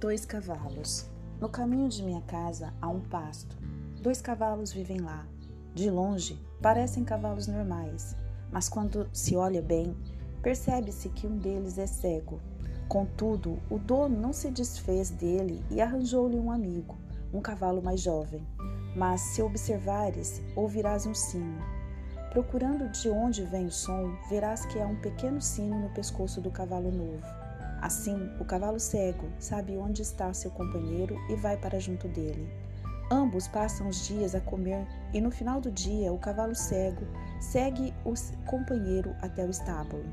Dois cavalos. No caminho de minha casa há um pasto. Dois cavalos vivem lá. De longe, parecem cavalos normais, mas quando se olha bem, percebe-se que um deles é cego. Contudo, o dono não se desfez dele e arranjou-lhe um amigo, um cavalo mais jovem. Mas se observares, ouvirás um sino. Procurando de onde vem o som, verás que há um pequeno sino no pescoço do cavalo novo. Assim, o cavalo cego sabe onde está seu companheiro e vai para junto dele. Ambos passam os dias a comer e no final do dia o cavalo cego segue o companheiro até o estábulo.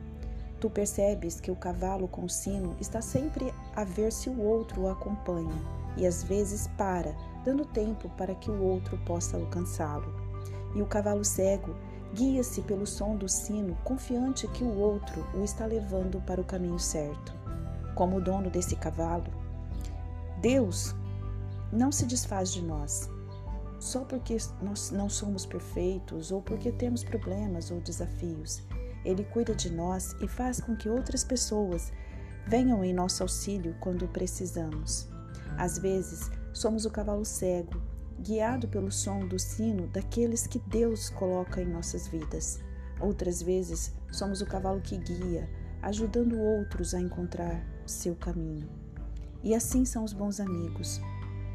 Tu percebes que o cavalo com o sino está sempre a ver se o outro o acompanha e às vezes para, dando tempo para que o outro possa alcançá-lo. E o cavalo cego guia-se pelo som do sino, confiante que o outro o está levando para o caminho certo como o dono desse cavalo. Deus não se desfaz de nós só porque nós não somos perfeitos ou porque temos problemas ou desafios. Ele cuida de nós e faz com que outras pessoas venham em nosso auxílio quando precisamos. Às vezes, somos o cavalo cego, guiado pelo som do sino daqueles que Deus coloca em nossas vidas. Outras vezes, somos o cavalo que guia, ajudando outros a encontrar seu caminho. E assim são os bons amigos.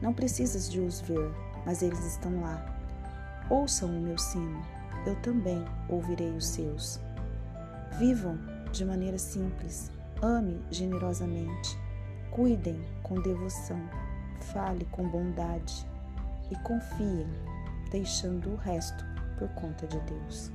Não precisas de os ver, mas eles estão lá. Ouçam o meu sino, eu também ouvirei os seus. Vivam de maneira simples, ame generosamente, cuidem com devoção, fale com bondade e confiem, deixando o resto por conta de Deus.